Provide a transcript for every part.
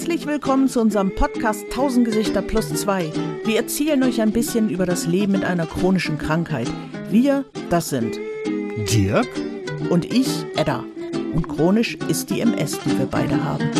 Herzlich willkommen zu unserem Podcast 1000 Gesichter plus 2. Wir erzählen euch ein bisschen über das Leben mit einer chronischen Krankheit. Wir, das sind Dirk und ich, Edda. Und chronisch ist die MS, die wir beide haben.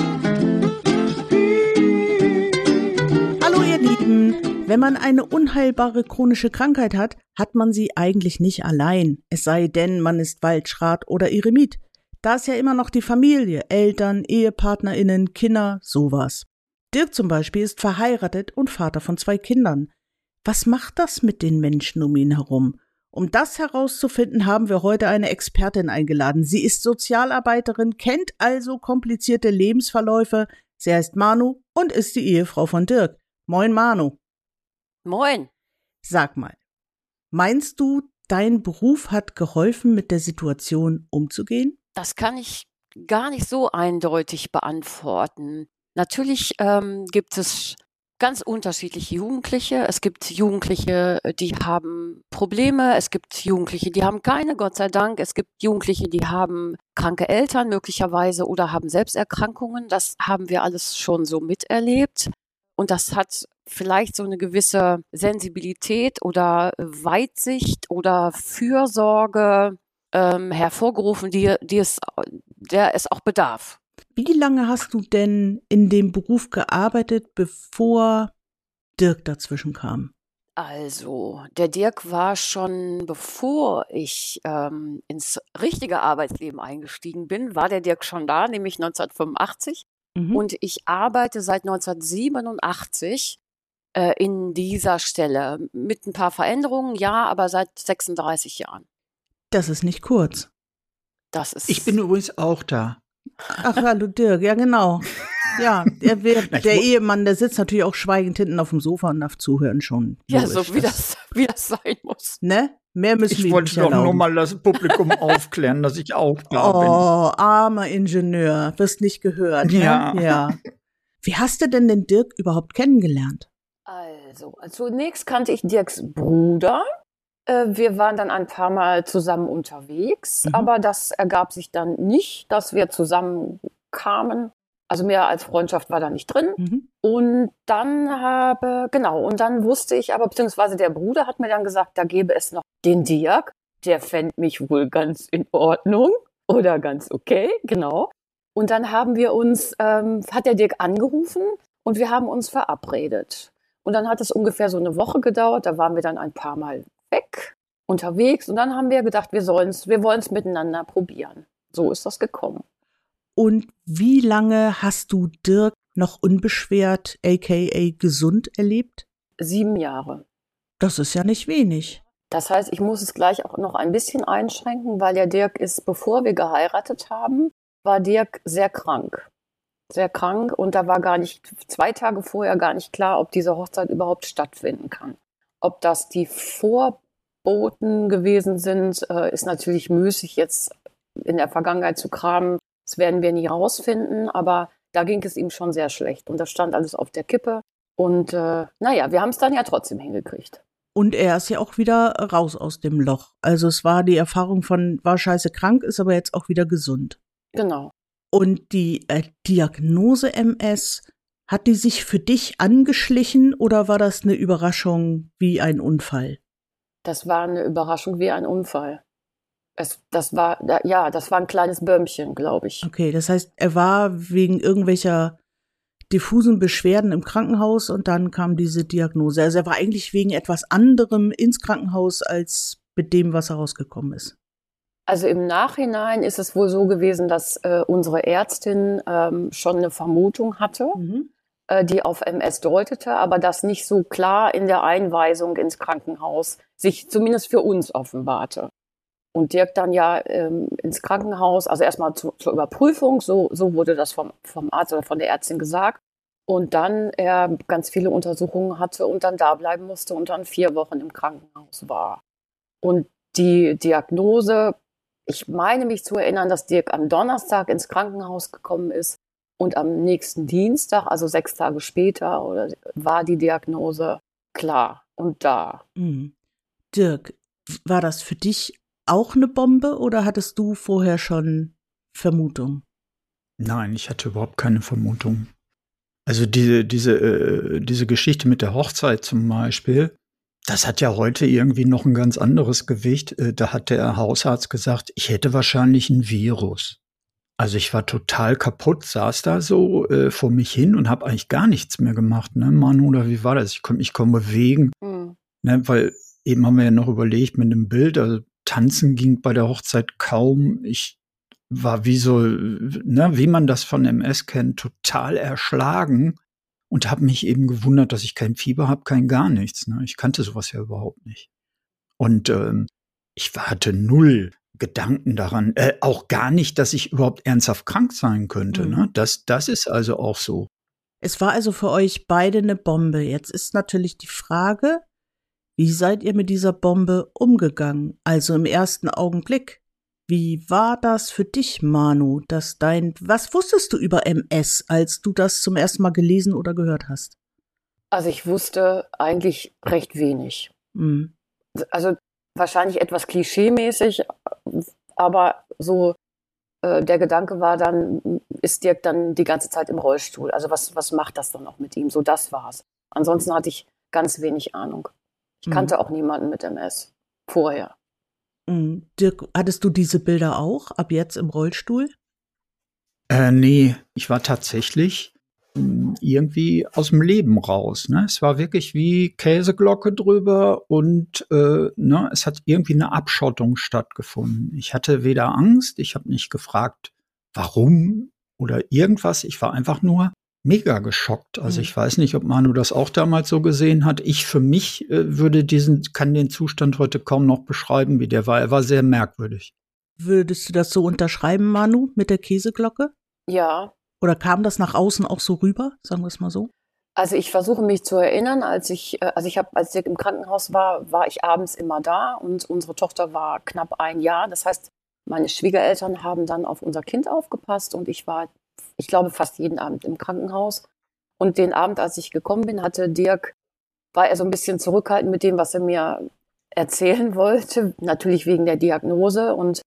Hallo ihr Lieben! Wenn man eine unheilbare chronische Krankheit hat, hat man sie eigentlich nicht allein. Es sei denn, man ist Waldschrat oder Eremit. Da ist ja immer noch die Familie, Eltern, EhepartnerInnen, Kinder, sowas. Dirk zum Beispiel ist verheiratet und Vater von zwei Kindern. Was macht das mit den Menschen um ihn herum? Um das herauszufinden, haben wir heute eine Expertin eingeladen. Sie ist Sozialarbeiterin, kennt also komplizierte Lebensverläufe. Sie heißt Manu und ist die Ehefrau von Dirk. Moin, Manu. Moin. Sag mal, meinst du, dein Beruf hat geholfen, mit der Situation umzugehen? Das kann ich gar nicht so eindeutig beantworten. Natürlich ähm, gibt es ganz unterschiedliche Jugendliche. Es gibt Jugendliche, die haben Probleme. Es gibt Jugendliche, die haben keine, Gott sei Dank. Es gibt Jugendliche, die haben kranke Eltern möglicherweise oder haben Selbsterkrankungen. Das haben wir alles schon so miterlebt. Und das hat vielleicht so eine gewisse Sensibilität oder Weitsicht oder Fürsorge ähm, hervorgerufen, die, die es, der es auch bedarf. Wie lange hast du denn in dem Beruf gearbeitet, bevor Dirk dazwischen kam? Also, der Dirk war schon, bevor ich ähm, ins richtige Arbeitsleben eingestiegen bin, war der Dirk schon da, nämlich 1985. Mhm. Und ich arbeite seit 1987 äh, in dieser Stelle mit ein paar Veränderungen, ja, aber seit 36 Jahren. Das ist nicht kurz. Das ist. Ich bin übrigens auch da. Ach, hallo Dirk, ja genau. Ja, der, der Ehemann, der sitzt natürlich auch schweigend hinten auf dem Sofa und darf zuhören schon. Ja, so wie das, wie das sein muss. Ne? Mehr müssen ich wir wollte nicht doch erlauben. nur mal das Publikum aufklären, dass ich auch da bin. Oh, armer Ingenieur, wirst nicht gehört. Ja. Ne? ja. Wie hast du denn den Dirk überhaupt kennengelernt? Also, zunächst kannte ich Dirks Bruder. Äh, Wir waren dann ein paar Mal zusammen unterwegs, Mhm. aber das ergab sich dann nicht, dass wir zusammen kamen. Also mehr als Freundschaft war da nicht drin. Mhm. Und dann habe, genau, und dann wusste ich aber, beziehungsweise der Bruder hat mir dann gesagt, da gäbe es noch den Dirk, der fände mich wohl ganz in Ordnung oder ganz okay, genau. Und dann haben wir uns, ähm, hat der Dirk angerufen und wir haben uns verabredet. Und dann hat es ungefähr so eine Woche gedauert, da waren wir dann ein paar Mal weg, unterwegs und dann haben wir gedacht, wir sollen's, wir wollen es miteinander probieren. So ist das gekommen. Und wie lange hast du Dirk noch unbeschwert, aka gesund erlebt? Sieben Jahre. Das ist ja nicht wenig. Das heißt, ich muss es gleich auch noch ein bisschen einschränken, weil der Dirk ist, bevor wir geheiratet haben, war Dirk sehr krank. Sehr krank und da war gar nicht, zwei Tage vorher gar nicht klar, ob diese Hochzeit überhaupt stattfinden kann. Ob das die Vorboten gewesen sind, äh, ist natürlich müßig jetzt in der Vergangenheit zu kramen. Das werden wir nie rausfinden, aber da ging es ihm schon sehr schlecht und das stand alles auf der Kippe. Und äh, naja, wir haben es dann ja trotzdem hingekriegt. Und er ist ja auch wieder raus aus dem Loch. Also es war die Erfahrung von, war scheiße krank, ist aber jetzt auch wieder gesund. Genau. Und die äh, Diagnose MS, hat die sich für dich angeschlichen oder war das eine Überraschung wie ein Unfall? Das war eine Überraschung wie ein Unfall. Es, das war, ja, das war ein kleines Bömmchen, glaube ich. Okay, das heißt, er war wegen irgendwelcher diffusen Beschwerden im Krankenhaus und dann kam diese Diagnose. Also er war eigentlich wegen etwas anderem ins Krankenhaus als mit dem, was herausgekommen ist. Also im Nachhinein ist es wohl so gewesen, dass äh, unsere Ärztin ähm, schon eine Vermutung hatte, Mhm. Äh, die auf MS deutete, aber das nicht so klar in der Einweisung ins Krankenhaus sich zumindest für uns offenbarte. Und Dirk dann ja ähm, ins Krankenhaus, also erstmal zu, zur Überprüfung, so, so wurde das vom, vom Arzt oder von der Ärztin gesagt. Und dann er ganz viele Untersuchungen hatte und dann da bleiben musste und dann vier Wochen im Krankenhaus war. Und die Diagnose, ich meine mich zu erinnern, dass Dirk am Donnerstag ins Krankenhaus gekommen ist und am nächsten Dienstag, also sechs Tage später, oder, war die Diagnose klar und da. Mhm. Dirk, war das für dich auch eine Bombe oder hattest du vorher schon Vermutung? Nein, ich hatte überhaupt keine Vermutung. Also diese, diese, äh, diese Geschichte mit der Hochzeit zum Beispiel, das hat ja heute irgendwie noch ein ganz anderes Gewicht. Äh, da hat der Hausarzt gesagt, ich hätte wahrscheinlich ein Virus. Also ich war total kaputt, saß da so äh, vor mich hin und habe eigentlich gar nichts mehr gemacht, ne, Manu, oder wie war das? Ich konnte mich kaum bewegen, mhm. ne, weil eben haben wir ja noch überlegt mit dem Bild, also tanzen ging bei der Hochzeit kaum. Ich war wie so, ne, wie man das von MS kennt, total erschlagen und habe mich eben gewundert, dass ich kein Fieber habe, kein gar nichts. Ne? Ich kannte sowas ja überhaupt nicht. Und ähm, ich hatte null Gedanken daran, äh, auch gar nicht, dass ich überhaupt ernsthaft krank sein könnte. Mhm. Ne? Das, das ist also auch so. Es war also für euch beide eine Bombe. Jetzt ist natürlich die Frage, wie seid ihr mit dieser Bombe umgegangen? Also im ersten Augenblick. Wie war das für dich, Manu, dass dein, was wusstest du über MS, als du das zum ersten Mal gelesen oder gehört hast? Also ich wusste eigentlich recht wenig. Mhm. Also wahrscheinlich etwas klischeemäßig, aber so äh, der Gedanke war dann, ist Dirk dann die ganze Zeit im Rollstuhl? Also was, was macht das dann auch mit ihm? So das war's. Ansonsten hatte ich ganz wenig Ahnung. Ich mhm. kannte auch niemanden mit MS vorher. Mhm. Dirk, hattest du diese Bilder auch ab jetzt im Rollstuhl? Äh, nee, ich war tatsächlich irgendwie aus dem Leben raus. Ne? Es war wirklich wie Käseglocke drüber und äh, ne, es hat irgendwie eine Abschottung stattgefunden. Ich hatte weder Angst, ich habe nicht gefragt, warum oder irgendwas. Ich war einfach nur mega geschockt. Also mhm. ich weiß nicht, ob Manu das auch damals so gesehen hat. Ich für mich äh, würde diesen, kann den Zustand heute kaum noch beschreiben, wie der war. Er war sehr merkwürdig. Würdest du das so unterschreiben, Manu, mit der Käseglocke? Ja, oder kam das nach außen auch so rüber, sagen wir es mal so? Also ich versuche mich zu erinnern, als ich, äh, also ich habe, als ich im Krankenhaus war, war ich abends immer da und unsere Tochter war knapp ein Jahr. Das heißt, meine Schwiegereltern haben dann auf unser Kind aufgepasst und ich war, ich glaube, fast jeden Abend im Krankenhaus. Und den Abend, als ich gekommen bin, hatte Dirk, war er so ein bisschen zurückhaltend mit dem, was er mir erzählen wollte, natürlich wegen der Diagnose. Und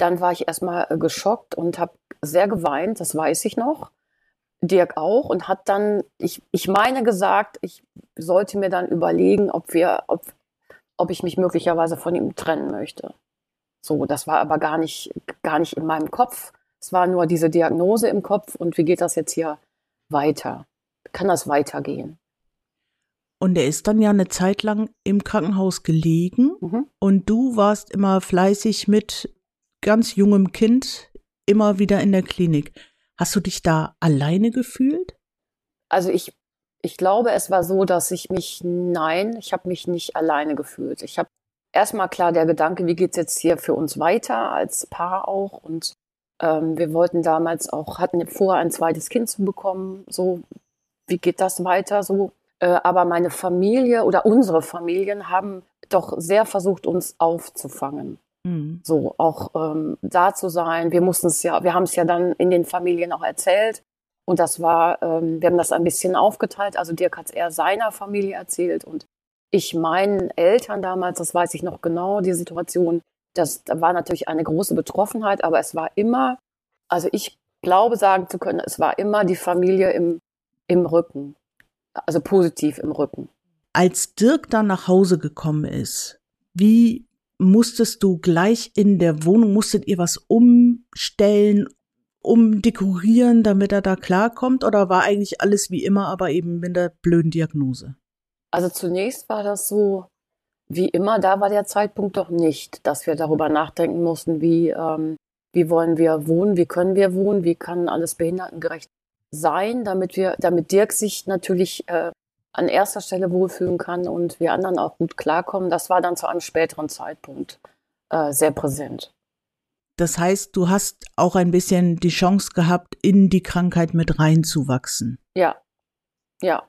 dann war ich erstmal äh, geschockt und habe sehr geweint, das weiß ich noch. Dirk auch und hat dann, ich, ich meine gesagt, ich sollte mir dann überlegen, ob wir, ob, ob ich mich möglicherweise von ihm trennen möchte. So, das war aber gar nicht, gar nicht in meinem Kopf. Es war nur diese Diagnose im Kopf und wie geht das jetzt hier weiter? Kann das weitergehen? Und er ist dann ja eine Zeit lang im Krankenhaus gelegen mhm. und du warst immer fleißig mit ganz jungem Kind immer wieder in der Klinik. Hast du dich da alleine gefühlt? Also ich, ich glaube, es war so, dass ich mich, nein, ich habe mich nicht alleine gefühlt. Ich habe erstmal klar der Gedanke, wie geht es jetzt hier für uns weiter als Paar auch und ähm, wir wollten damals auch, hatten vor, ein zweites Kind zu bekommen. So, wie geht das weiter? So, äh, aber meine Familie oder unsere Familien haben doch sehr versucht, uns aufzufangen. Mhm. So auch ähm, da zu sein. Wir mussten es ja, wir haben es ja dann in den Familien auch erzählt. Und das war, ähm, wir haben das ein bisschen aufgeteilt. Also Dirk hat es eher seiner Familie erzählt und ich meinen Eltern damals, das weiß ich noch genau, die Situation, das da war natürlich eine große Betroffenheit, aber es war immer, also ich glaube sagen zu können, es war immer die Familie im, im Rücken, also positiv im Rücken. Als Dirk dann nach Hause gekommen ist, wie musstest du gleich in der Wohnung, musstet ihr was umstellen, umdekorieren, damit er da klarkommt? Oder war eigentlich alles wie immer, aber eben mit der blöden Diagnose? Also zunächst war das so, wie immer, da war der Zeitpunkt doch nicht, dass wir darüber nachdenken mussten, wie, ähm, wie wollen wir wohnen, wie können wir wohnen, wie kann alles behindertengerecht sein, damit wir, damit Dirk sich natürlich äh, an erster Stelle wohlfühlen kann und wir anderen auch gut klarkommen, das war dann zu einem späteren Zeitpunkt äh, sehr präsent. Das heißt, du hast auch ein bisschen die Chance gehabt, in die Krankheit mit reinzuwachsen. Ja, ja.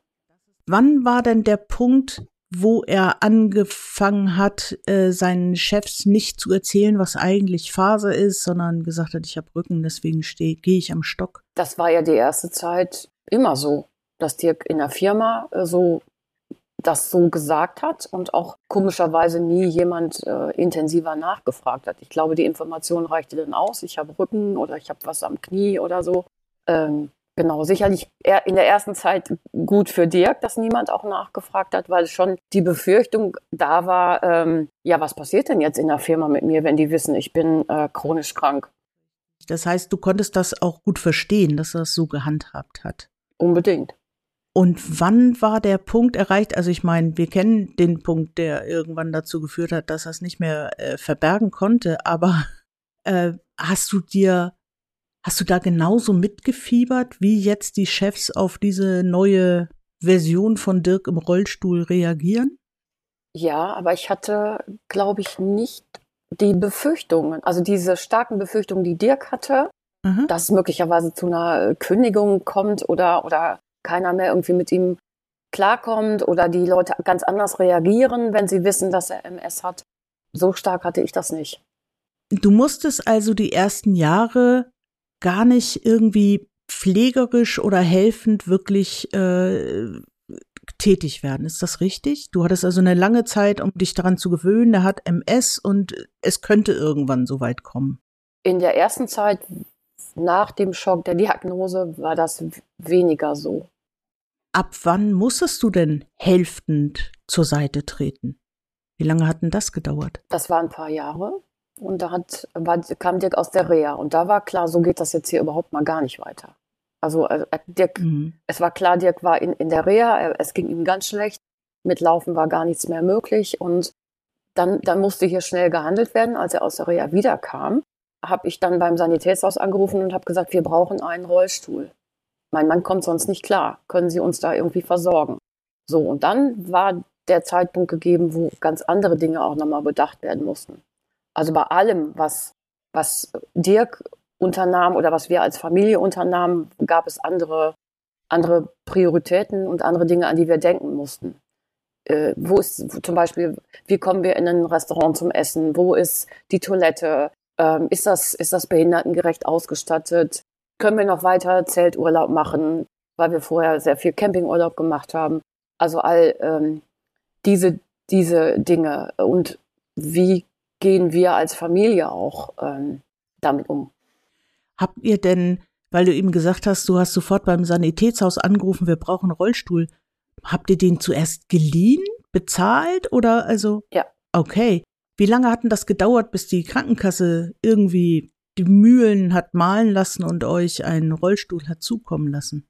Wann war denn der Punkt, wo er angefangen hat, äh, seinen Chefs nicht zu erzählen, was eigentlich Phase ist, sondern gesagt hat, ich habe Rücken, deswegen gehe ich am Stock? Das war ja die erste Zeit immer so dass Dirk in der Firma äh, so das so gesagt hat und auch komischerweise nie jemand äh, intensiver nachgefragt hat. Ich glaube, die Information reichte dann aus. Ich habe Rücken oder ich habe was am Knie oder so. Ähm, Genau, sicherlich in der ersten Zeit gut für Dirk, dass niemand auch nachgefragt hat, weil schon die Befürchtung da war, ähm, ja, was passiert denn jetzt in der Firma mit mir, wenn die wissen, ich bin äh, chronisch krank? Das heißt, du konntest das auch gut verstehen, dass er das so gehandhabt hat. Unbedingt. Und wann war der Punkt erreicht? Also ich meine, wir kennen den Punkt, der irgendwann dazu geführt hat, dass er es nicht mehr äh, verbergen konnte. Aber äh, hast du dir, hast du da genauso mitgefiebert, wie jetzt die Chefs auf diese neue Version von Dirk im Rollstuhl reagieren? Ja, aber ich hatte, glaube ich, nicht die Befürchtungen, also diese starken Befürchtungen, die Dirk hatte, mhm. dass es möglicherweise zu einer Kündigung kommt oder, oder keiner mehr irgendwie mit ihm klarkommt oder die Leute ganz anders reagieren, wenn sie wissen, dass er MS hat. So stark hatte ich das nicht. Du musstest also die ersten Jahre gar nicht irgendwie pflegerisch oder helfend wirklich äh, tätig werden. Ist das richtig? Du hattest also eine lange Zeit, um dich daran zu gewöhnen. Er hat MS und es könnte irgendwann so weit kommen. In der ersten Zeit nach dem Schock der Diagnose war das weniger so. Ab wann musstest du denn helfend zur Seite treten? Wie lange hat denn das gedauert? Das war ein paar Jahre. Und da hat, war, kam Dirk aus der Reha. Und da war klar, so geht das jetzt hier überhaupt mal gar nicht weiter. Also äh, Dirk, mhm. es war klar, Dirk war in, in der Reha, es ging ihm ganz schlecht. Mit Laufen war gar nichts mehr möglich. Und dann, dann musste hier schnell gehandelt werden. Als er aus der Reha wiederkam, habe ich dann beim Sanitätshaus angerufen und habe gesagt, wir brauchen einen Rollstuhl. Mein Mann kommt sonst nicht klar. Können Sie uns da irgendwie versorgen? So, und dann war der Zeitpunkt gegeben, wo ganz andere Dinge auch nochmal bedacht werden mussten. Also bei allem, was, was Dirk unternahm oder was wir als Familie unternahmen, gab es andere, andere Prioritäten und andere Dinge, an die wir denken mussten. Äh, wo ist zum Beispiel, wie kommen wir in ein Restaurant zum Essen? Wo ist die Toilette? Ähm, ist, das, ist das behindertengerecht ausgestattet? Können wir noch weiter Zelturlaub machen, weil wir vorher sehr viel Campingurlaub gemacht haben? Also all ähm, diese, diese Dinge. Und wie gehen wir als Familie auch ähm, damit um? Habt ihr denn, weil du eben gesagt hast, du hast sofort beim Sanitätshaus angerufen, wir brauchen einen Rollstuhl. Habt ihr den zuerst geliehen, bezahlt oder also? Ja. Okay. Wie lange hat denn das gedauert, bis die Krankenkasse irgendwie die Mühlen hat malen lassen und euch einen Rollstuhl hat zukommen lassen?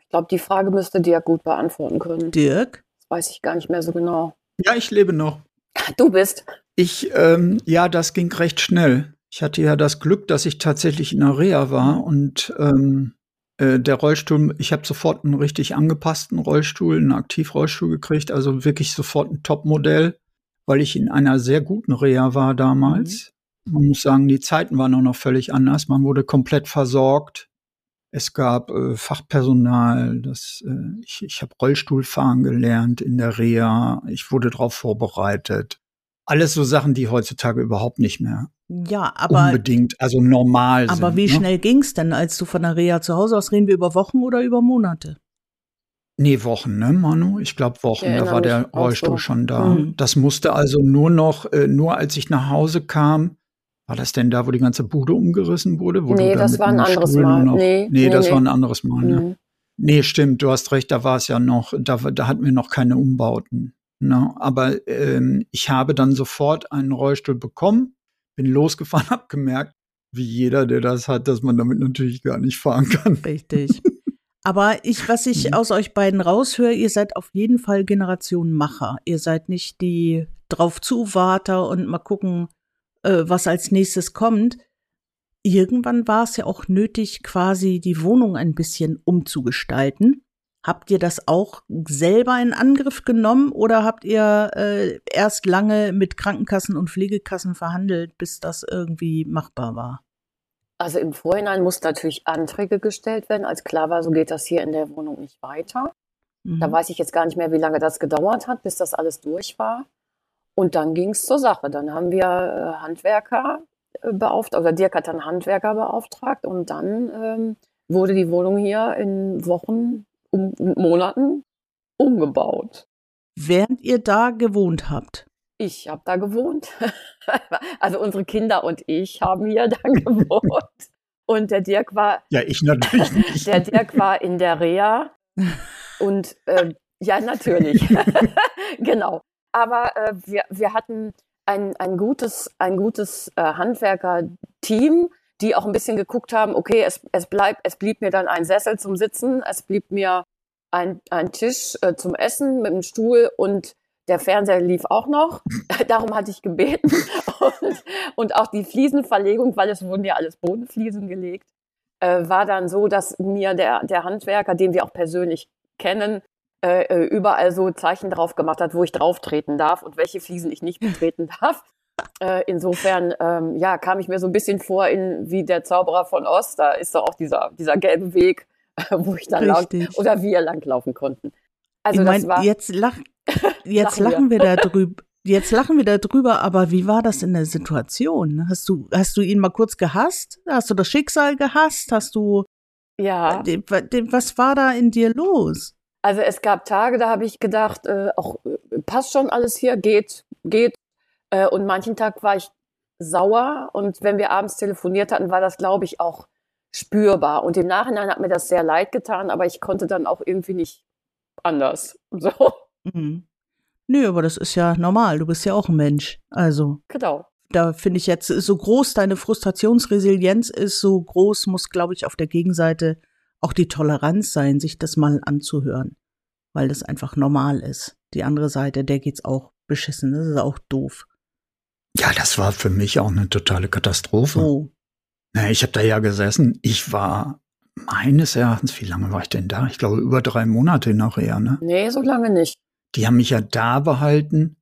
Ich glaube, die Frage müsste Dirk gut beantworten können. Dirk? Das weiß ich gar nicht mehr so genau. Ja, ich lebe noch. Du bist. Ich, ähm, ja, das ging recht schnell. Ich hatte ja das Glück, dass ich tatsächlich in der Reha war und ähm, äh, der Rollstuhl, ich habe sofort einen richtig angepassten Rollstuhl, einen Aktivrollstuhl gekriegt, also wirklich sofort ein Topmodell weil ich in einer sehr guten Reha war damals. Mhm. Man muss sagen, die Zeiten waren auch noch völlig anders. Man wurde komplett versorgt. Es gab äh, Fachpersonal, das, äh, ich, ich habe Rollstuhlfahren gelernt in der Reha. Ich wurde darauf vorbereitet. Alles so Sachen, die heutzutage überhaupt nicht mehr ja, aber unbedingt, also normal aber sind. Aber wie ne? schnell ging's denn, als du von der Reha zu Hause aus reden wir über Wochen oder über Monate? Nee, Wochen, ne, Manu? Ich glaube Wochen, da war der Rollstuhl so. schon da. Mhm. Das musste also nur noch, äh, nur als ich nach Hause kam, war das denn da, wo die ganze Bude umgerissen wurde? Wo nee, das war ein anderes Stuhl Mal. Noch, nee, nee, nee, das nee. war ein anderes Mal, ne? Mhm. Nee, stimmt, du hast recht, da war es ja noch, da, da hatten wir noch keine Umbauten. Ne? Aber ähm, ich habe dann sofort einen Rollstuhl bekommen, bin losgefahren, hab gemerkt, wie jeder, der das hat, dass man damit natürlich gar nicht fahren kann. Richtig. Aber ich, was ich mhm. aus euch beiden raushöre, ihr seid auf jeden Fall Generation Macher. Ihr seid nicht die drauf zuwarter und mal gucken, äh, was als nächstes kommt. Irgendwann war es ja auch nötig, quasi die Wohnung ein bisschen umzugestalten. Habt ihr das auch selber in Angriff genommen oder habt ihr äh, erst lange mit Krankenkassen und Pflegekassen verhandelt, bis das irgendwie machbar war? Also im Vorhinein mussten natürlich Anträge gestellt werden, als klar war, so geht das hier in der Wohnung nicht weiter. Mhm. Da weiß ich jetzt gar nicht mehr, wie lange das gedauert hat, bis das alles durch war. Und dann ging es zur Sache. Dann haben wir äh, Handwerker äh, beauftragt, oder Dirk hat dann Handwerker beauftragt und dann ähm, wurde die Wohnung hier in Wochen, um, Monaten umgebaut. Während ihr da gewohnt habt? Ich habe da gewohnt. also unsere Kinder und ich haben hier da gewohnt. Und der Dirk war. Ja, ich natürlich nicht. Der Dirk war in der Reha. Und äh, ja, natürlich. genau. Aber äh, wir, wir hatten ein, ein gutes, ein gutes äh, Handwerker-Team, die auch ein bisschen geguckt haben, okay, es, es, bleibt, es blieb mir dann ein Sessel zum Sitzen, es blieb mir ein, ein Tisch äh, zum Essen mit einem Stuhl und der Fernseher lief auch noch. Darum hatte ich gebeten. Und, und, auch die Fliesenverlegung, weil es wurden ja alles Bodenfliesen gelegt, äh, war dann so, dass mir der, der Handwerker, den wir auch persönlich kennen, äh, äh überall so Zeichen drauf gemacht hat, wo ich drauf treten darf und welche Fliesen ich nicht betreten darf. Äh, insofern, ähm, ja, kam ich mir so ein bisschen vor in wie der Zauberer von Ost. Da ist doch auch dieser, dieser gelbe Weg, wo ich dann lang, oder wir langlaufen konnten. Also ich mein. Jetzt, lach, jetzt lachen, wir. wir darüber. Jetzt lachen wir darüber, aber wie war das in der Situation? Hast du, hast du ihn mal kurz gehasst? Hast du das Schicksal gehasst? Hast du, ja. Was war da in dir los? Also es gab Tage, da habe ich gedacht, äh, auch äh, passt schon alles hier, geht, geht. Äh, und manchen Tag war ich sauer und wenn wir abends telefoniert hatten, war das, glaube ich, auch spürbar. Und im Nachhinein hat mir das sehr leid getan, aber ich konnte dann auch irgendwie nicht anders. So. Mhm. Nö, aber das ist ja normal. Du bist ja auch ein Mensch. Also. Genau. Da finde ich jetzt, so groß deine Frustrationsresilienz ist, so groß muss, glaube ich, auf der Gegenseite auch die Toleranz sein, sich das mal anzuhören. Weil das einfach normal ist. Die andere Seite, der geht's auch beschissen. Das ist auch doof. Ja, das war für mich auch eine totale Katastrophe. Oh. Na, ich habe da ja gesessen. Ich war meines Erachtens, wie lange war ich denn da? Ich glaube, über drei Monate nachher, ne? Nee, so lange nicht. Die haben mich ja da behalten.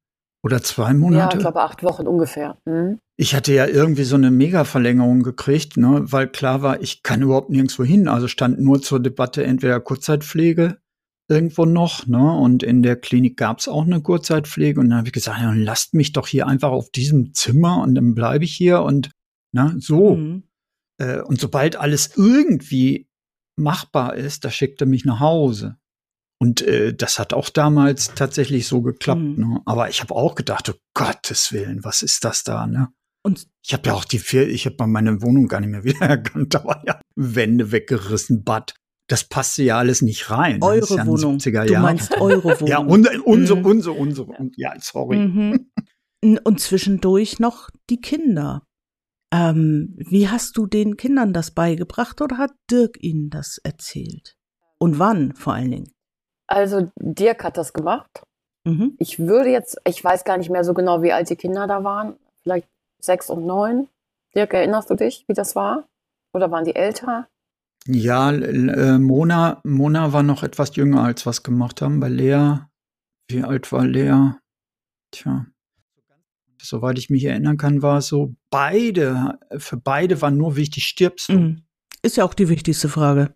Oder zwei Monate? Ja, ich glaube acht Wochen ungefähr. Mhm. Ich hatte ja irgendwie so eine Mega-Verlängerung gekriegt, ne, weil klar war, ich kann überhaupt nirgendwo hin. Also stand nur zur Debatte entweder Kurzzeitpflege irgendwo noch, ne? Und in der Klinik gab es auch eine Kurzzeitpflege. Und dann habe ich gesagt, ja, lasst mich doch hier einfach auf diesem Zimmer und dann bleibe ich hier und na, so. Mhm. Äh, und sobald alles irgendwie machbar ist, da schickt er mich nach Hause. Und äh, das hat auch damals tatsächlich so geklappt. Mhm. Ne? Aber ich habe auch gedacht, oh Gottes Willen, was ist das da? Ne? Und ich habe ja auch die vier, ich habe meine Wohnung gar nicht mehr wiedererkannt. Da war ja Wände weggerissen, Bad. Das passte ja alles nicht rein. Eure ja Wohnung. du meinst eure Wohnung. Ja, unsere, unsere, unsere, unsere. Ja, sorry. Mhm. Und zwischendurch noch die Kinder. Ähm, wie hast du den Kindern das beigebracht oder hat Dirk ihnen das erzählt? Und wann vor allen Dingen? Also Dirk hat das gemacht. Mhm. Ich würde jetzt, ich weiß gar nicht mehr so genau, wie alt die Kinder da waren. Vielleicht sechs und neun. Dirk, erinnerst du dich, wie das war? Oder waren die älter? Ja, äh, Mona, Mona war noch etwas jünger, als wir es gemacht haben. Bei Lea, wie alt war Lea? Tja, soweit ich mich erinnern kann, war es so, beide, für beide war nur wichtig, stirbst du. Mhm. Ist ja auch die wichtigste Frage.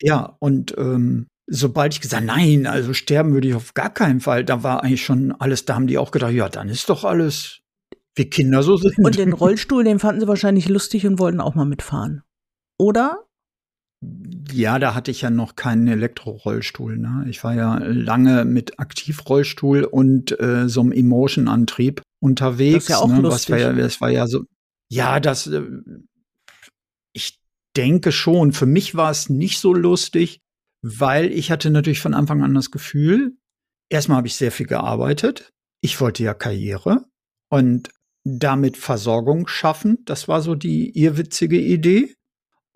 Ja, und ähm, sobald ich gesagt, nein, also sterben würde ich auf gar keinen Fall, da war eigentlich schon alles, da haben die auch gedacht, ja, dann ist doch alles, wie Kinder so sind. Und den Rollstuhl, den fanden sie wahrscheinlich lustig und wollten auch mal mitfahren. Oder? Ja, da hatte ich ja noch keinen Elektrorollstuhl. Ne? Ich war ja lange mit Aktivrollstuhl und äh, so einem Emotion-Antrieb unterwegs. Das ist ja auch ne? lustig. Was war ja, das war ja so. Ja, das. Äh, ich denke schon. Für mich war es nicht so lustig, weil ich hatte natürlich von Anfang an das Gefühl, erstmal habe ich sehr viel gearbeitet. Ich wollte ja Karriere und damit Versorgung schaffen. Das war so die irrwitzige Idee.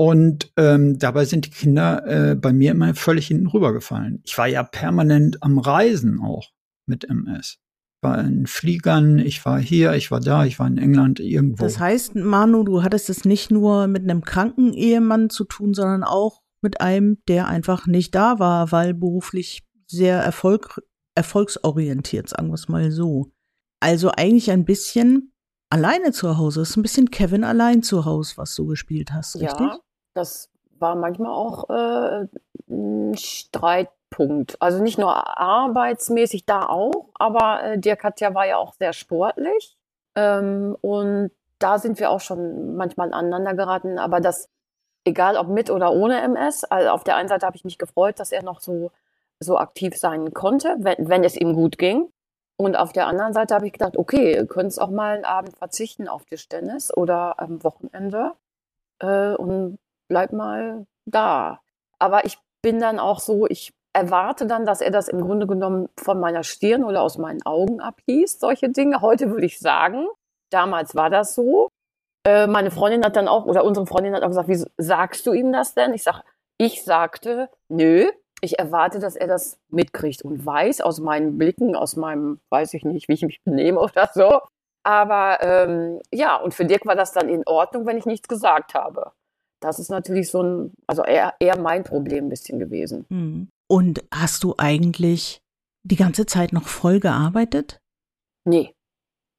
Und ähm, dabei sind die Kinder äh, bei mir immer völlig hinten rübergefallen. Ich war ja permanent am Reisen auch mit MS. Ich war in Fliegern, ich war hier, ich war da, ich war in England, irgendwo. Das heißt, Manu, du hattest es nicht nur mit einem kranken Ehemann zu tun, sondern auch mit einem, der einfach nicht da war, weil beruflich sehr Erfolg, erfolgsorientiert, sagen wir es mal so. Also eigentlich ein bisschen alleine zu Hause. Es ist ein bisschen Kevin allein zu Hause, was du gespielt hast, richtig? Ja, das war manchmal auch äh, ein Streitpunkt. Also nicht nur arbeitsmäßig da auch, aber äh, Dirk Katja war ja auch sehr sportlich. Ähm, und da sind wir auch schon manchmal aneinander geraten. Aber das egal ob mit oder ohne MS. Also auf der einen Seite habe ich mich gefreut, dass er noch so, so aktiv sein konnte, wenn, wenn es ihm gut ging. Und auf der anderen Seite habe ich gedacht, okay, ihr könnt auch mal einen Abend verzichten auf Tischtennis oder am Wochenende. Äh, und bleib mal da. Aber ich bin dann auch so, ich erwarte dann, dass er das im Grunde genommen von meiner Stirn oder aus meinen Augen abliest, solche Dinge. Heute würde ich sagen, damals war das so. Äh, meine Freundin hat dann auch, oder unsere Freundin hat auch gesagt, wie sagst du ihm das denn? Ich sage, ich sagte, nö, ich erwarte, dass er das mitkriegt und weiß aus meinen Blicken, aus meinem, weiß ich nicht, wie ich mich benehme oder so. Aber ähm, ja, und für Dirk war das dann in Ordnung, wenn ich nichts gesagt habe. Das ist natürlich so ein, also eher, eher mein Problem ein bisschen gewesen. Hm. Und hast du eigentlich die ganze Zeit noch voll gearbeitet? Nee.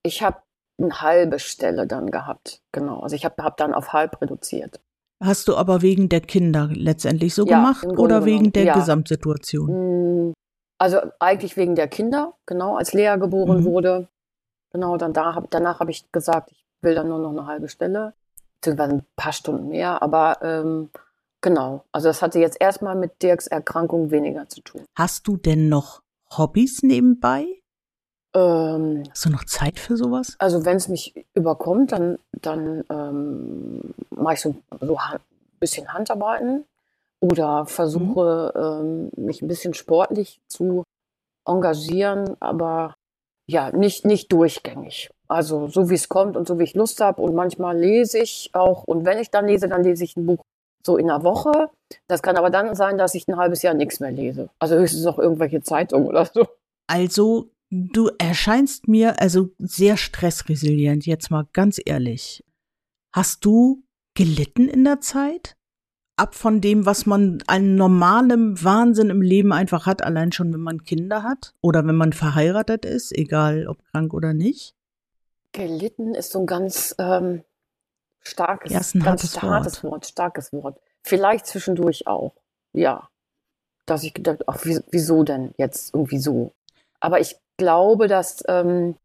Ich habe eine halbe Stelle dann gehabt. Genau. Also ich habe hab dann auf halb reduziert. Hast du aber wegen der Kinder letztendlich so ja, gemacht oder wegen der ja. Gesamtsituation? Hm, also eigentlich wegen der Kinder, genau, als Lea geboren mhm. wurde. Genau, dann da, danach habe ich gesagt, ich will dann nur noch eine halbe Stelle, beziehungsweise ein paar Stunden mehr, aber ähm, genau, also das hatte jetzt erstmal mit Dirks Erkrankung weniger zu tun. Hast du denn noch Hobbys nebenbei? Ähm, Hast du noch Zeit für sowas? Also wenn es mich überkommt, dann, dann ähm, mache ich so, so ein bisschen Handarbeiten oder versuche mhm. ähm, mich ein bisschen sportlich zu engagieren, aber ja, nicht, nicht durchgängig. Also so wie es kommt und so wie ich Lust habe. Und manchmal lese ich auch, und wenn ich dann lese, dann lese ich ein Buch so in einer Woche. Das kann aber dann sein, dass ich ein halbes Jahr nichts mehr lese. Also höchstens auch irgendwelche Zeitungen oder so. Also Du erscheinst mir also sehr stressresilient, jetzt mal ganz ehrlich. Hast du gelitten in der Zeit? Ab von dem, was man an normalem Wahnsinn im Leben einfach hat, allein schon, wenn man Kinder hat oder wenn man verheiratet ist, egal ob krank oder nicht? Gelitten ist so ein ganz ähm, starkes, ja, ein ganz hartes, hartes Wort. Wort, starkes Wort. Vielleicht zwischendurch auch, ja. Dass ich gedacht, ach, wieso denn jetzt irgendwie so? Aber ich glaube, dass ähm,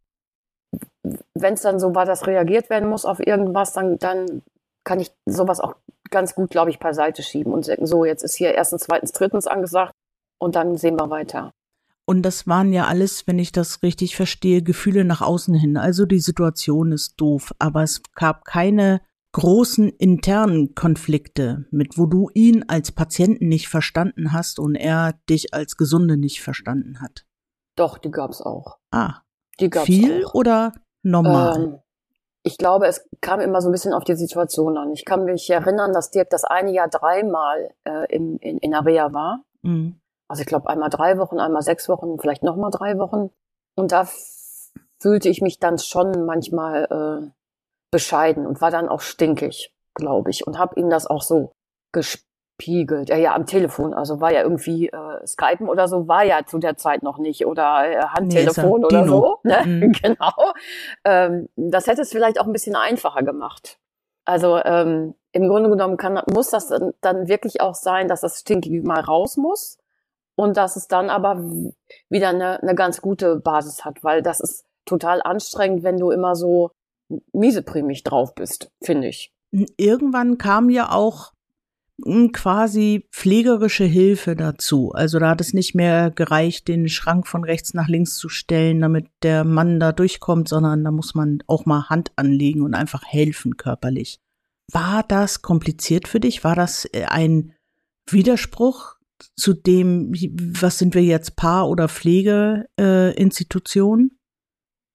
wenn es dann so war, dass reagiert werden muss auf irgendwas, dann, dann kann ich sowas auch ganz gut, glaube ich, beiseite schieben und sagen, so, jetzt ist hier erstens, zweitens, drittens angesagt und dann sehen wir weiter. Und das waren ja alles, wenn ich das richtig verstehe, Gefühle nach außen hin. Also die Situation ist doof, aber es gab keine großen internen Konflikte, mit wo du ihn als Patienten nicht verstanden hast und er dich als Gesunde nicht verstanden hat. Doch, die gab es auch. Ah. Die gab's viel auch. oder normal? Ähm, ich glaube, es kam immer so ein bisschen auf die Situation an. Ich kann mich erinnern, dass Dirk das eine Jahr dreimal äh, in, in, in Area war. Mhm. Also ich glaube einmal drei Wochen, einmal sechs Wochen, vielleicht nochmal drei Wochen. Und da fühlte ich mich dann schon manchmal äh, bescheiden und war dann auch stinkig, glaube ich. Und habe ihm das auch so gespiegelt. Ja, ja, am Telefon. Also war ja irgendwie äh, Skypen oder so, war ja zu der Zeit noch nicht. Oder äh, Handtelefon nee, oder so. Ne? Mhm. genau. Ähm, das hätte es vielleicht auch ein bisschen einfacher gemacht. Also ähm, im Grunde genommen kann, muss das dann, dann wirklich auch sein, dass das Stinky mal raus muss und dass es dann aber wieder eine, eine ganz gute Basis hat, weil das ist total anstrengend, wenn du immer so mieseprimig drauf bist, finde ich. Irgendwann kam ja auch quasi pflegerische Hilfe dazu. Also da hat es nicht mehr gereicht, den Schrank von rechts nach links zu stellen, damit der Mann da durchkommt, sondern da muss man auch mal Hand anlegen und einfach helfen körperlich. War das kompliziert für dich? War das äh, ein Widerspruch zu dem, was sind wir jetzt, Paar- oder Pflegeinstitution?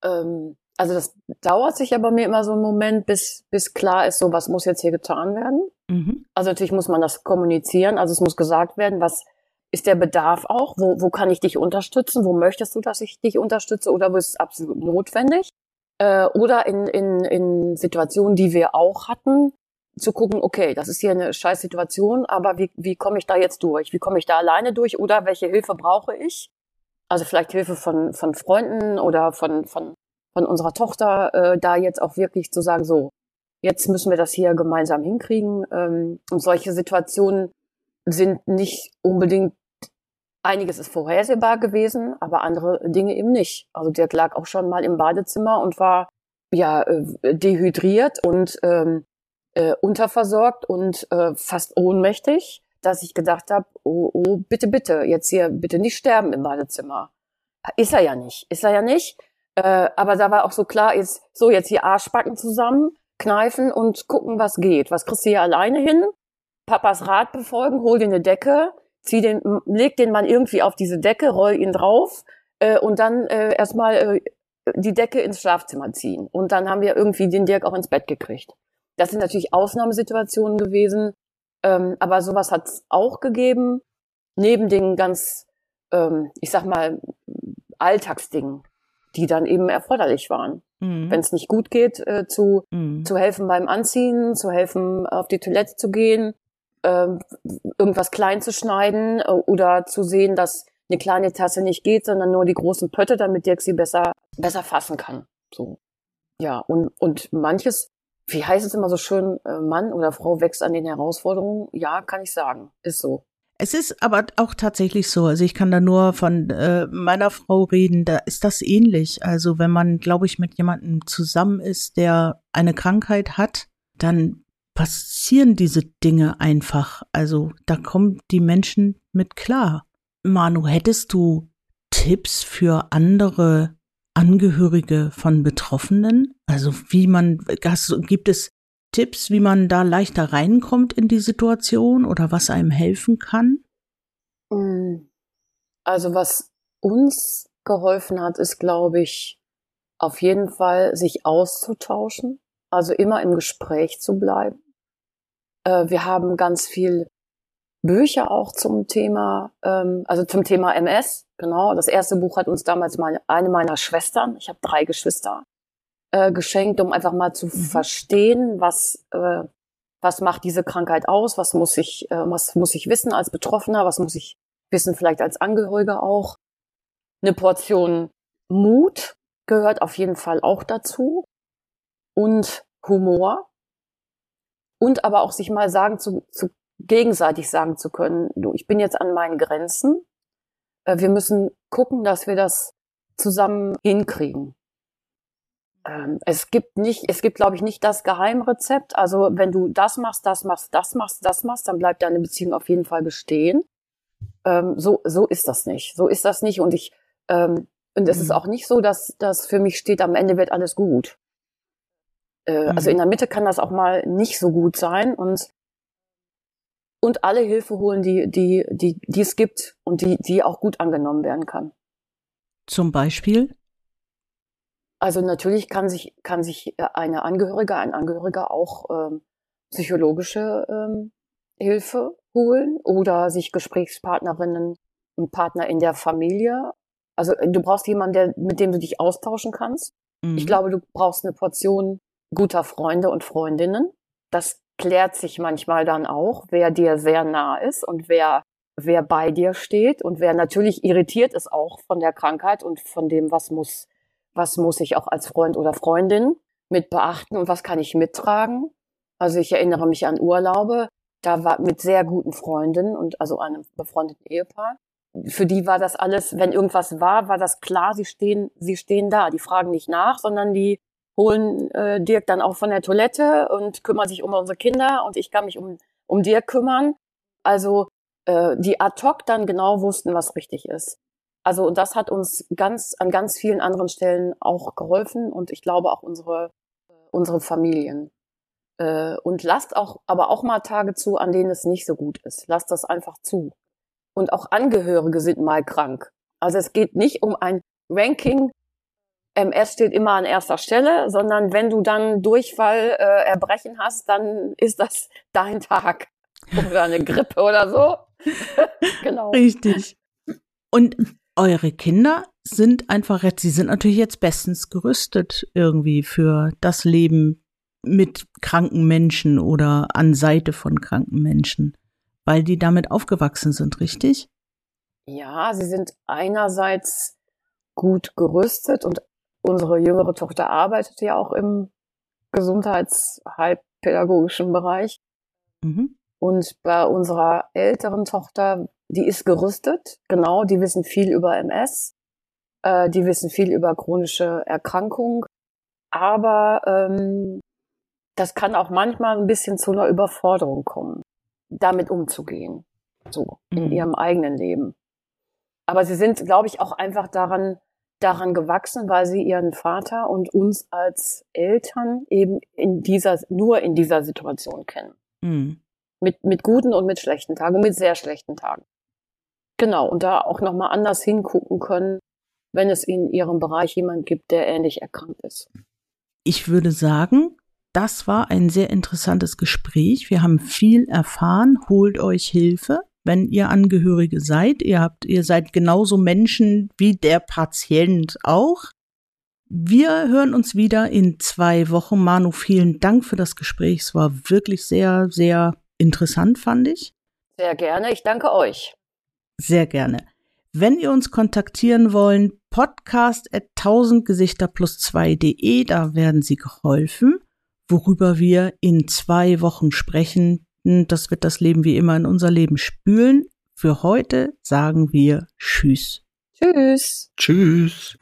Äh, ähm, also das dauert sich aber mir immer so einen Moment, bis, bis klar ist, so was muss jetzt hier getan werden. Mhm. Also natürlich muss man das kommunizieren, also es muss gesagt werden, was ist der Bedarf auch, wo, wo kann ich dich unterstützen, wo möchtest du, dass ich dich unterstütze oder wo ist es absolut notwendig. Äh, oder in, in, in Situationen, die wir auch hatten, zu gucken, okay, das ist hier eine scheiß Situation, aber wie, wie komme ich da jetzt durch? Wie komme ich da alleine durch oder welche Hilfe brauche ich? Also vielleicht Hilfe von, von Freunden oder von, von von unserer Tochter, äh, da jetzt auch wirklich zu sagen, so, jetzt müssen wir das hier gemeinsam hinkriegen. Ähm, und solche Situationen sind nicht unbedingt, einiges ist vorhersehbar gewesen, aber andere Dinge eben nicht. Also der lag auch schon mal im Badezimmer und war ja äh, dehydriert und ähm, äh, unterversorgt und äh, fast ohnmächtig, dass ich gedacht habe, oh, oh, bitte, bitte, jetzt hier bitte nicht sterben im Badezimmer. Ist er ja nicht, ist er ja nicht. Äh, aber da war auch so klar, jetzt so jetzt hier Arschbacken zusammen, kneifen und gucken, was geht. Was kriegst du hier alleine hin? Papas Rat befolgen, hol dir eine Decke, zieh den, leg den Mann irgendwie auf diese Decke, roll ihn drauf äh, und dann äh, erstmal äh, die Decke ins Schlafzimmer ziehen. Und dann haben wir irgendwie den Dirk auch ins Bett gekriegt. Das sind natürlich Ausnahmesituationen gewesen, ähm, aber sowas hat es auch gegeben, neben den ganz, ähm, ich sag mal, Alltagsdingen, die dann eben erforderlich waren. Mhm. Wenn es nicht gut geht, äh, zu, mhm. zu helfen beim Anziehen, zu helfen, auf die Toilette zu gehen, äh, irgendwas klein zu schneiden äh, oder zu sehen, dass eine kleine Tasse nicht geht, sondern nur die großen Pötte, damit Dirk sie besser, besser fassen kann. So. Ja, und, und manches, wie heißt es immer so schön, äh, Mann oder Frau wächst an den Herausforderungen. Ja, kann ich sagen. Ist so. Es ist aber auch tatsächlich so. Also ich kann da nur von äh, meiner Frau reden. Da ist das ähnlich. Also wenn man, glaube ich, mit jemandem zusammen ist, der eine Krankheit hat, dann passieren diese Dinge einfach. Also da kommen die Menschen mit klar. Manu, hättest du Tipps für andere Angehörige von Betroffenen? Also wie man, gibt es Tipps, wie man da leichter reinkommt in die Situation oder was einem helfen kann? Mm. Also was uns geholfen hat, ist, glaube ich, auf jeden Fall sich auszutauschen, also immer im Gespräch zu bleiben. Äh, wir haben ganz viel Bücher auch zum Thema, ähm, also zum Thema MS. Genau, das erste Buch hat uns damals meine, eine meiner Schwestern, ich habe drei Geschwister, äh, geschenkt, um einfach mal zu mhm. verstehen, was äh, was macht diese Krankheit aus, was muss ich äh, was muss ich wissen als Betroffener, was muss ich wissen vielleicht als Angehöriger auch. Eine Portion Mut gehört auf jeden Fall auch dazu und Humor und aber auch sich mal sagen zu, zu gegenseitig sagen zu können, du, ich bin jetzt an meinen Grenzen. Äh, wir müssen gucken, dass wir das zusammen hinkriegen. Ähm, es gibt nicht, es gibt, glaube ich, nicht das Geheimrezept. Also wenn du das machst, das machst, das machst, das machst, dann bleibt deine Beziehung auf jeden Fall bestehen. Ähm, so, so ist das nicht. So ist das nicht. Und ich, ähm, und es mhm. ist auch nicht so, dass das für mich steht, am Ende wird alles gut. Äh, mhm. Also in der Mitte kann das auch mal nicht so gut sein und und alle Hilfe holen, die die die die es gibt und die die auch gut angenommen werden kann. Zum Beispiel? Also natürlich kann sich, kann sich eine Angehörige, ein Angehöriger auch ähm, psychologische ähm, Hilfe holen oder sich Gesprächspartnerinnen und Partner in der Familie. Also du brauchst jemanden, der, mit dem du dich austauschen kannst. Mhm. Ich glaube, du brauchst eine Portion guter Freunde und Freundinnen. Das klärt sich manchmal dann auch, wer dir sehr nah ist und wer wer bei dir steht und wer natürlich irritiert ist auch von der Krankheit und von dem, was muss was muss ich auch als Freund oder Freundin mit beachten und was kann ich mittragen. Also ich erinnere mich an Urlaube, da war mit sehr guten Freundinnen und also einem befreundeten Ehepaar. Für die war das alles, wenn irgendwas war, war das klar, sie stehen, sie stehen da. Die fragen nicht nach, sondern die holen äh, Dirk dann auch von der Toilette und kümmern sich um unsere Kinder und ich kann mich um, um Dirk kümmern. Also äh, die ad hoc dann genau wussten, was richtig ist. Also und das hat uns ganz an ganz vielen anderen Stellen auch geholfen und ich glaube auch unsere unsere Familien. Äh, und lasst auch aber auch mal Tage zu, an denen es nicht so gut ist. Lasst das einfach zu. Und auch Angehörige sind mal krank. Also es geht nicht um ein Ranking. MS steht immer an erster Stelle, sondern wenn du dann Durchfall, äh, Erbrechen hast, dann ist das dein Tag. Oder eine Grippe oder so. genau. Richtig. Und eure Kinder sind einfach jetzt, sie sind natürlich jetzt bestens gerüstet irgendwie für das Leben mit kranken Menschen oder an Seite von kranken Menschen, weil die damit aufgewachsen sind, richtig? Ja, sie sind einerseits gut gerüstet und unsere jüngere Tochter arbeitet ja auch im gesundheitshalbpädagogischen Bereich. Mhm. Und bei unserer älteren Tochter die ist gerüstet, genau, die wissen viel über MS, äh, die wissen viel über chronische Erkrankung, aber ähm, das kann auch manchmal ein bisschen zu einer Überforderung kommen, damit umzugehen, so in mhm. ihrem eigenen Leben. Aber sie sind, glaube ich, auch einfach daran daran gewachsen, weil sie ihren Vater und uns als Eltern eben in dieser nur in dieser Situation kennen. Mhm. Mit, mit guten und mit schlechten Tagen und mit sehr schlechten Tagen. Genau, und da auch nochmal anders hingucken können, wenn es in ihrem Bereich jemand gibt, der ähnlich erkrankt ist. Ich würde sagen, das war ein sehr interessantes Gespräch. Wir haben viel erfahren. Holt euch Hilfe, wenn ihr Angehörige seid. Ihr habt, ihr seid genauso Menschen wie der Patient auch. Wir hören uns wieder in zwei Wochen. Manu, vielen Dank für das Gespräch. Es war wirklich sehr, sehr interessant, fand ich. Sehr gerne. Ich danke euch. Sehr gerne. Wenn ihr uns kontaktieren wollt, podcast at 1000 Gesichter plus 2.de, da werden Sie geholfen, worüber wir in zwei Wochen sprechen. Das wird das Leben wie immer in unser Leben spülen. Für heute sagen wir Tschüss. Tschüss. Tschüss.